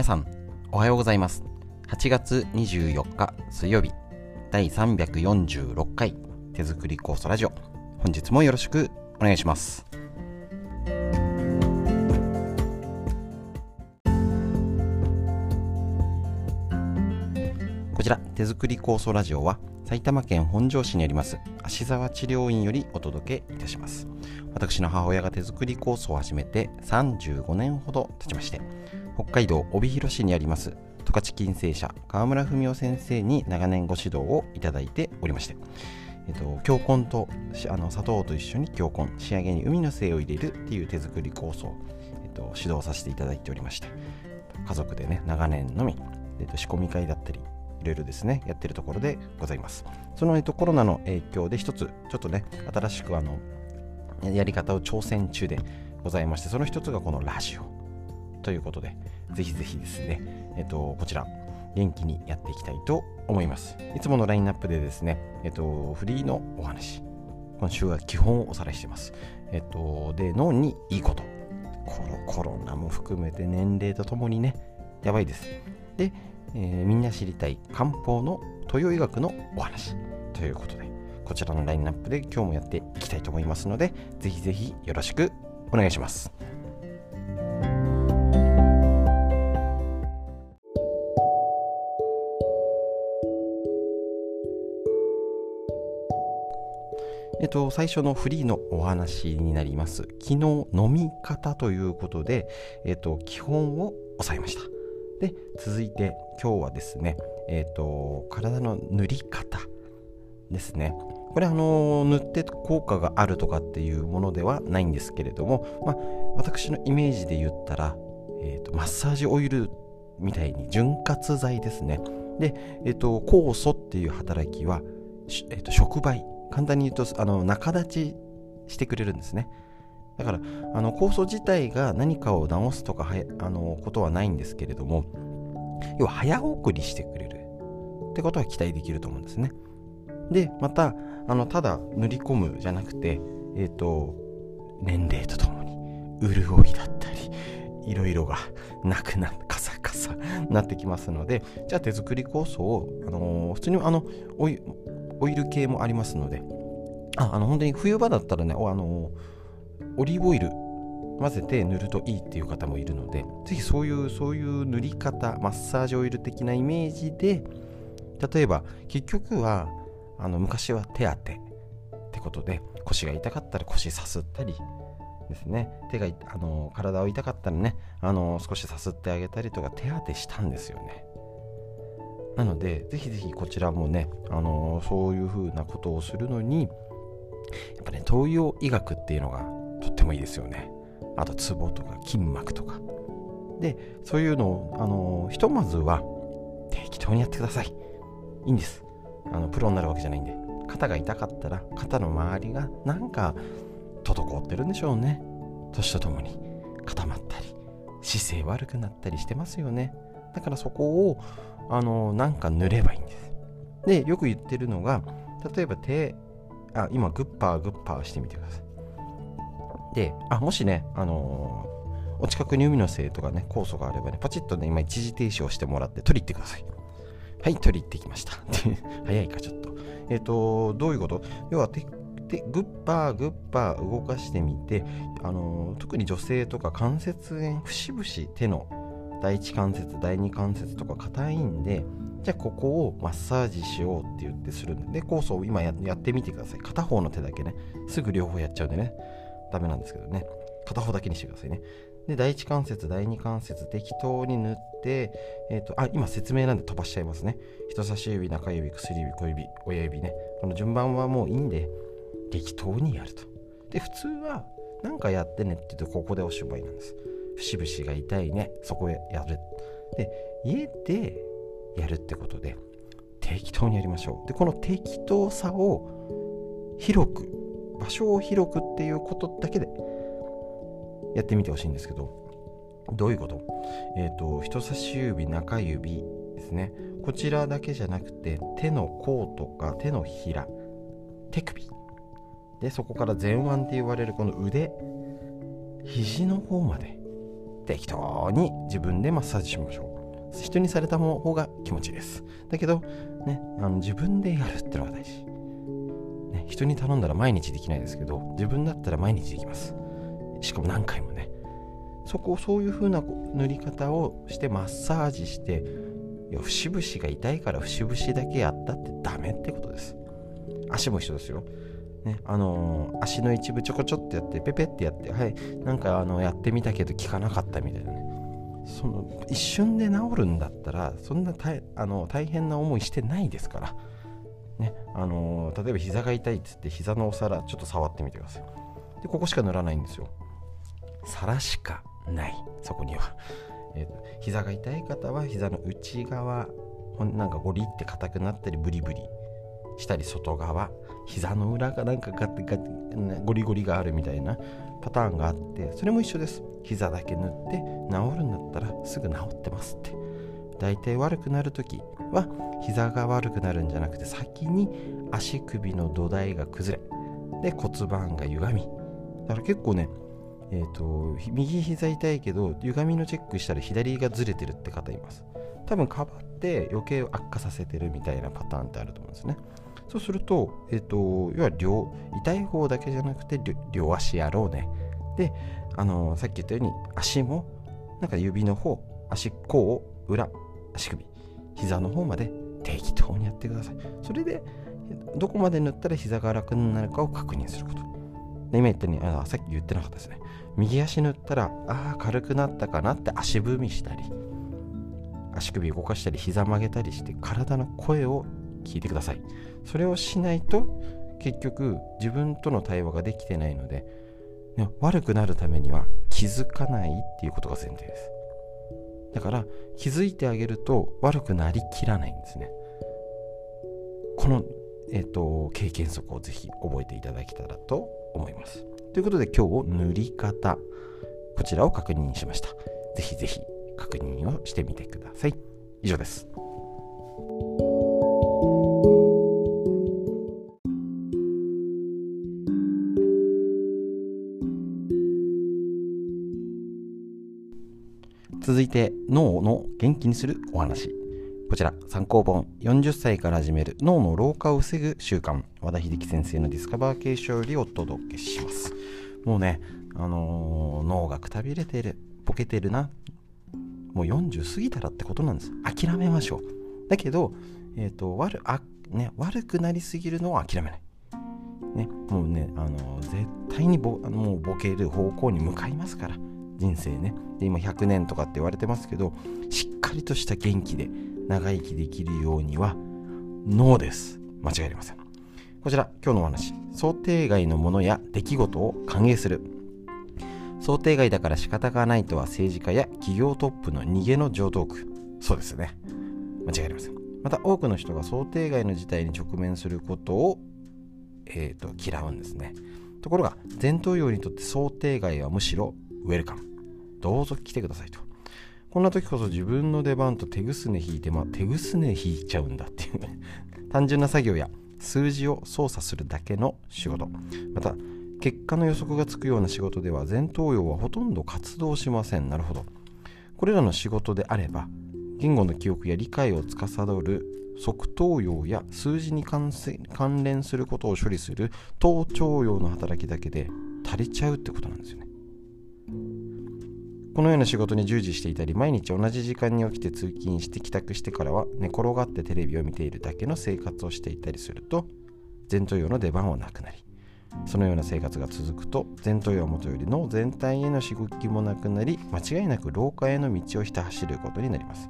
皆さんおはようございます。8月24日水曜日。第346回手作り酵素ラジオ。本日もよろしくお願いします。こちら手作り酵素ラジオは埼玉県本庄市にあります芦沢治療院よりお届けいたします。私の母親が手作り酵素を始めて35年ほど経ちまして北海道帯広市にあります十勝金星社川村文夫先生に長年ご指導をいただいておりまして、えっと、強根とあの砂糖と一緒に強根仕上げに海の精を入れるっていう手作り酵素を、えっと、指導させていただいておりまして家族でね長年のみ、えっと、仕込み会だったりいろいろですねやってるところでございます。その、えっと、コロナの影響で一つちょっとね新しくあのやり方を挑戦中でございましてその一つがこのラジオ。ということで、ぜひぜひですね、えっと、こちら、元気にやっていきたいと思います。いつものラインナップでですね、えっと、フリーのお話、今週は基本をおさらいしてます。えっと、で、脳にいいこと。コロコロナも含めて年齢とともにね、やばいです。で、えー、みんな知りたい漢方の東洋医学のお話ということで、こちらのラインナップで今日もやっていきたいと思いますので、ぜひぜひよろしくお願いします。と、最初のフリーのお話になります。昨日飲み方ということで、えっと、基本を押さえました。で、続いて今日はですね、えっと、体の塗り方ですね。これあの塗って効果があるとかっていうものではないんですけれども、まあ、私のイメージで言ったら、えーと、マッサージオイルみたいに潤滑剤ですね。で、えーと、酵素っていう働きは、えーと触媒簡単に言うとあの仲立ちしてくれるんですね。だからあの酵素自体が何かを治すとかあのことはないんですけれども要は早送りしてくれるってことは期待できると思うんですね。でまたあのただ塗り込むじゃなくてえっ、ー、と年齢とともに潤いだったりいろいろがなくなカサカサなってきますのでじゃあ手作り酵素を、あのー、普通にあのおオイル系もありますので、ああの本当に冬場だったらね、あのオリーブオイル混ぜて塗るといいっていう方もいるので、ぜひそういう、そういう塗り方、マッサージオイル的なイメージで、例えば結局は、あの昔は手当てってことで、腰が痛かったら腰さすったり、ですね。手があの体を痛かったらねあの少しさすってあげたりとか手当てしたんですよね。なので、ぜひぜひこちらもね、あのー、そういう風なことをするのに、やっぱね、東洋医学っていうのがとってもいいですよね。あと、ツボとか筋膜とか。で、そういうのを、あのー、ひとまずは適当にやってください。いいんです。あのプロになるわけじゃないんで。肩が痛かったら、肩の周りがなんか滞ってるんでしょうね。年とともに固まったり、姿勢悪くなったりしてますよね。だからそこをあのなんか塗ればいいんです。で、よく言ってるのが、例えば手、あ、今グッパーグッパーしてみてください。で、あ、もしね、あのー、お近くに海の精とかね、酵素があればね、パチッとね、今一時停止をしてもらって取り行ってください。はい、取り行ってきました。早いか、ちょっと。えっ、ー、と、どういうこと？要は手、グッパー、グッパー動かしてみて、あのー、特に女性とか関節炎、節々手の第一関節第二関節とか硬いんでじゃあここをマッサージしようって言ってするんでで酵素を今やってみてください。片方の手だけね。すぐ両方やっちゃうんでね。ダメなんですけどね。片方だけにしてくださいね。で第一関節第二関節適当に塗ってえっ、ー、とあ今説明なんで飛ばしちゃいますね。人差し指中指薬指小指親指ね。この順番はもういいんで適当にやると。で普通は何かやってねって言うとここでおしまいなんです。節々が痛いねそこへやる。で家でやるってことで適当にやりましょう。でこの適当さを広く場所を広くっていうことだけでやってみてほしいんですけどどういうこと？えっ、ー、と人差し指中指ですね。こちらだけじゃなくて手の甲とか手のひら手首。でそこから前腕って言われるこの腕肘の方まで適当に自分でマッサージしましょう。人にされた方が気持ちいいです。だけど、ね、あの自分でやるってのが大事、ね、人に頼んだら毎日できないですけど自分だったら毎日できます。しかも何回もね。そこをそういう風な塗り方をしてマッサージしていや節々が痛いから節々だけやったってダメってことです。足も一緒ですよ。ね、あのー、足の一部ちょこちょってやってペペってやってはいなんかあのやってみたけど効かなかったみたいなね。その一瞬で治るんだったらそんな大あの大変な思いしてないですから。ねあのー、例えば膝が痛いっつって膝のお皿ちょっと触ってみてください。でここしか塗らないんですよ。皿しかない。そこには、えーと、膝が痛い方は膝の内側なんかゴリって硬くなったりブリブリしたり外側膝の裏がなんかガッガッゴリゴリがあるみたいなパターンがあってそれも一緒です。膝だけ塗って治るんだったらすぐ治ってますって。大体悪くなる時は膝が悪くなるんじゃなくて先に足首の土台が崩れで骨盤が歪み。だから結構ねえーと、右膝痛いけど歪みのチェックしたら左がずれてるって方います。多分かばって余計悪化させてるみたいなパターンってあると思うんですね。そうすると,、えーと、要は両痛い方だけじゃなくて両足やろうね。であのさっき言ったように足もなんか指の方足甲裏足首膝の方まで適当にやってください。それでどこまで塗ったら膝が楽になるかを確認すること。で今言ったようにあさっき言ってなかったですね。右足塗ったらああ軽くなったかなって足踏みしたり足首動かしたり膝曲げたりして体の声を聞いてください。それをしないと結局自分との対話ができてないので、ね、悪くなるためには気づかないっていうことが前提です。だから気づいてあげると悪くなりきらないんですね。この、えーと、経験則をぜひ覚えていただけたらと思います。ということで今日塗り方こちらを確認しました。ぜひぜひ確認をしてみてください。以上です。続いて脳の元気にするお話。こちら参考本40歳から始める脳の老化を防ぐ習慣和田秀樹先生のディスカバー継承よりお届けします。もうねあのー、脳がくたびれてるボケてるな。もう40過ぎたらってことなんです。諦めましょう。だけど、えーと、悪あ、ね、悪くなりすぎるのは諦めない。ね、もうね、あの絶対にボもうボケる方向に向かいますから。人生ね。で今100年とかって言われてますけどしっかりとした元気で長生きできるようには脳です。間違いありません。こちら今日のお話。想定外のものや出来事を歓迎する。想定外だから仕方がないとは政治家や企業トップの逃げの上等句。そうですね。間違いありません。また多くの人が想定外の事態に直面することを、えーと、嫌うんですね。ところが前頭葉にとって想定外はむしろウェルカム。どうぞ来てくださいと。こんな時こそ自分の出番と手ぐすね引いて、まあ、手ぐすね引いちゃうんだっていうね。単純な作業や数字を操作するだけの仕事。また結果の予測がつくような仕事では前頭葉はほとんど活動しません。なるほど。これらの仕事であれば言語の記憶や理解を司る側頭葉や数字に関連することを処理する頭頂葉の働きだけで足りちゃうってことなんですよね。このような仕事に従事していたり毎日同じ時間に起きて通勤して帰宅してからは寝転がってテレビを見ているだけの生活をしていたりすると前頭葉の出番はなくなりそのような生活が続くと前頭葉元より脳全体への刺激もなくなり間違いなく老化への道をひた走ることになります。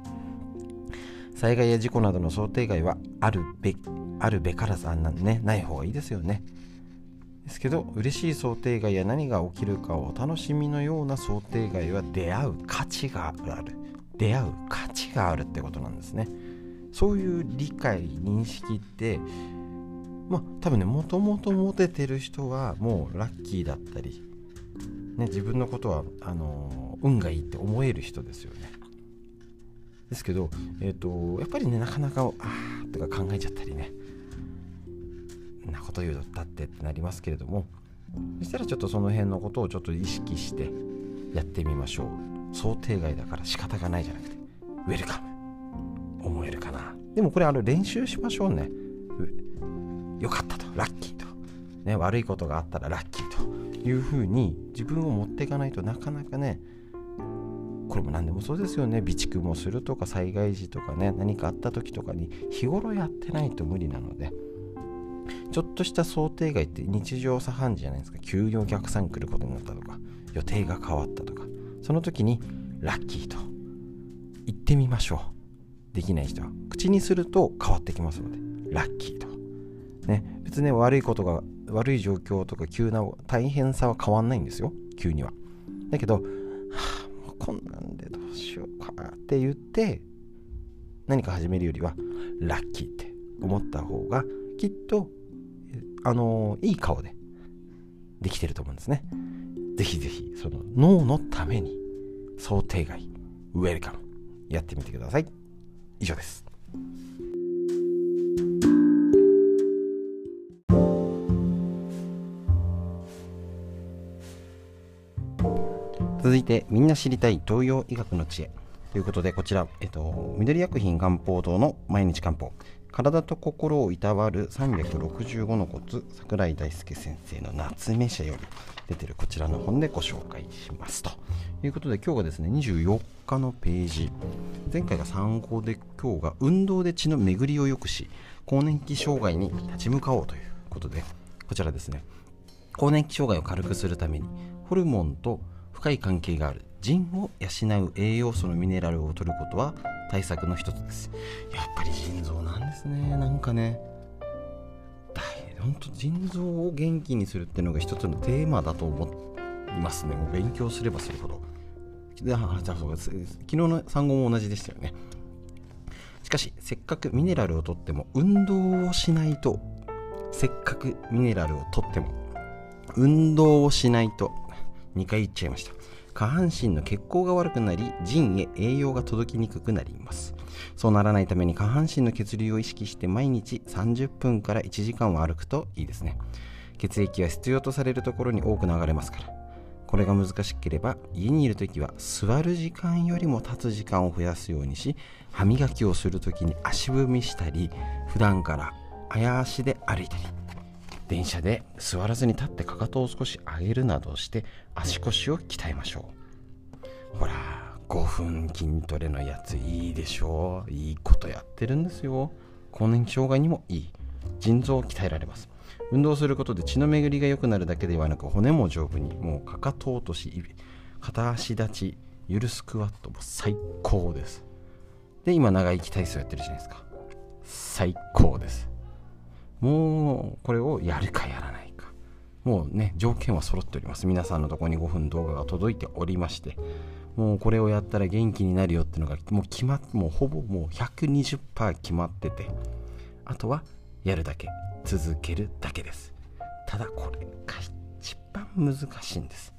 災害や事故などの想定外はあるべあるべからずあんなねない方がいいですよね。ですけど嬉しい想定外や何が起きるかをお楽しみのような想定外は出会う価値がある。出会う価値があるってことなんですね。そういう理解認識ってまあ多分ねもともと持ててる人はもうラッキーだったり、ね、自分のことはあの運がいいって思える人ですよね。ですけど、えーと、やっぱりねなかなかああとか考えちゃったりね。なこと言うだってってなりますけれどもそしたらちょっとその辺のことをちょっと意識してやってみましょう。想定外だから仕方がないじゃなくてウェルカム。思えるかな。でもこれあの練習しましょうね。よかったと。ラッキーと、ね、悪いことがあったらラッキーというふうに自分を持っていかないとなかなかねこれも何でもそうですよね。備蓄もするとか災害時とかね何かあった時とかに日頃やってないと無理なのでちょっとした想定外って日常茶飯事じゃないですか。急にお客さん来ることになったとか予定が変わったとか。その時にラッキーと言ってみましょう。できない人は口にすると変わってきますのでラッキーと。ね。別にね悪いことが悪い状況とか急な大変さは変わんないんですよ。急には。だけど、はあ、もうこんなんでどうしようかって言って何か始めるよりはラッキーって思った方がきっとあのいい顔でできてると思うんですね。ぜひぜひその脳のために想定外ウェルカムやってみてください。以上です。続いてみんな知りたい東洋医学の知恵ということでこちら、えっと、緑薬品漢方堂の毎日漢方。体と心をいたわる365のコツ桜井大輔先生の夏目社より出てるこちらの本でご紹介しますということで今日がですね24日のページ。前回が参考で今日が運動で血の巡りを良くし更年期障害に立ち向かおうということでこちらですね。更年期障害を軽くするためにホルモンと深い関係がある腎を養う栄養素のミネラルを摂ることは対策の一つです。やっぱり腎臓なんですね。なんかね。本当腎臓を元気にするっていうのが一つのテーマだと思いますね。もう勉強すればするほど。であじゃあそう昨日の産後も同じでしたよね。しかしせっかくミネラルをとっても運動をしないとせっかくミネラルをとっても運動をしないと2回言っちゃいました。下半身の血行が悪くなり腎へ栄養が届きにくくなります。そうならないために下半身の血流を意識して毎日30分から1時間は歩くといいですね。血液は必要とされるところに多く流れますから。これが難しければ家にいる時は座る時間よりも立つ時間を増やすようにし歯磨きをする時に足踏みしたり普段から綾足で歩いたり電車で座らずに立ってかかとを少し上げるなどして足腰を鍛えましょう。ほら5分筋トレのやついいでしょ？ういいことやってるんですよ。更年期障害にもいい。腎臓を鍛えられます。運動することで血の巡りが良くなるだけではなく骨も丈夫にもうかかと落とし片足立ちゆるスクワットも最高です。で今長生き体操やってるじゃないですか。最高です。もうこれをやるかやらないか。もうね条件は揃っております。皆さんのとこに5分動画が届いておりまして。もうこれをやったら元気になるよっていうのがもう決まってもうほぼもう120%決まってて。あとはやるだけ。続けるだけです。ただこれが一番難しいんです。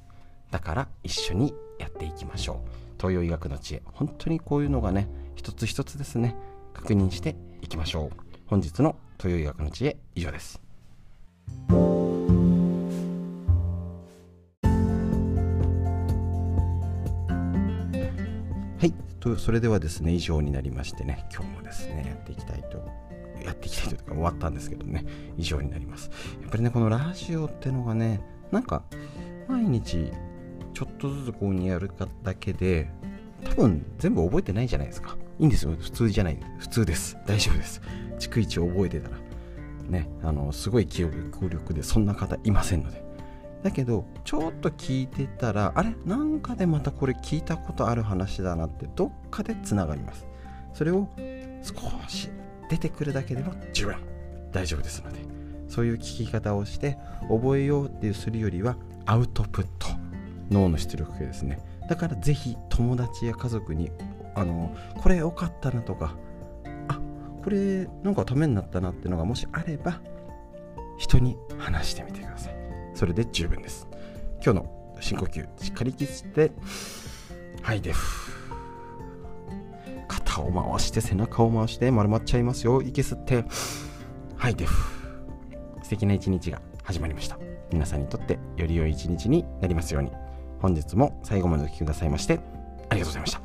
だから一緒にやっていきましょう。東洋医学の知恵。本当にこういうのがね一つ一つですね。確認していきましょう。本日の東洋医学の知恵以上です。はい。とそれではですね以上になりましてね今日もですねやっていきたいとやっていきたいというか終わったんですけどね以上になります。やっぱりねこのラジオってのがねなんか毎日ちょっとずつこうにやるかだけで多分全部覚えてないじゃないですか。いいんですよ。普通じゃない。普通です。大丈夫です。逐一覚えてたら。ね。あのすごい記憶力でそんな方いませんので。だけどちょっと聞いてたらあれ？なんかでまたこれ聞いたことある話だなってどっかでつながります。それを少し出てくるだけでも十分。大丈夫ですので。そういう聞き方をして覚えようっていうするよりはアウトプット。脳の出力系ですね。だからぜひ友達や家族にあのこれ良かったなとかあこれなんかためになったなっていうのがもしあれば人に話してみてください。それで十分です。今日の深呼吸しっかりきってはいで肩を回して背中を回して丸まっちゃいますよ。息吸って。はいで素敵な一日が始まりました。皆さんにとってより良い一日になりますように。本日も最後までお聴きくださいましてありがとうございました。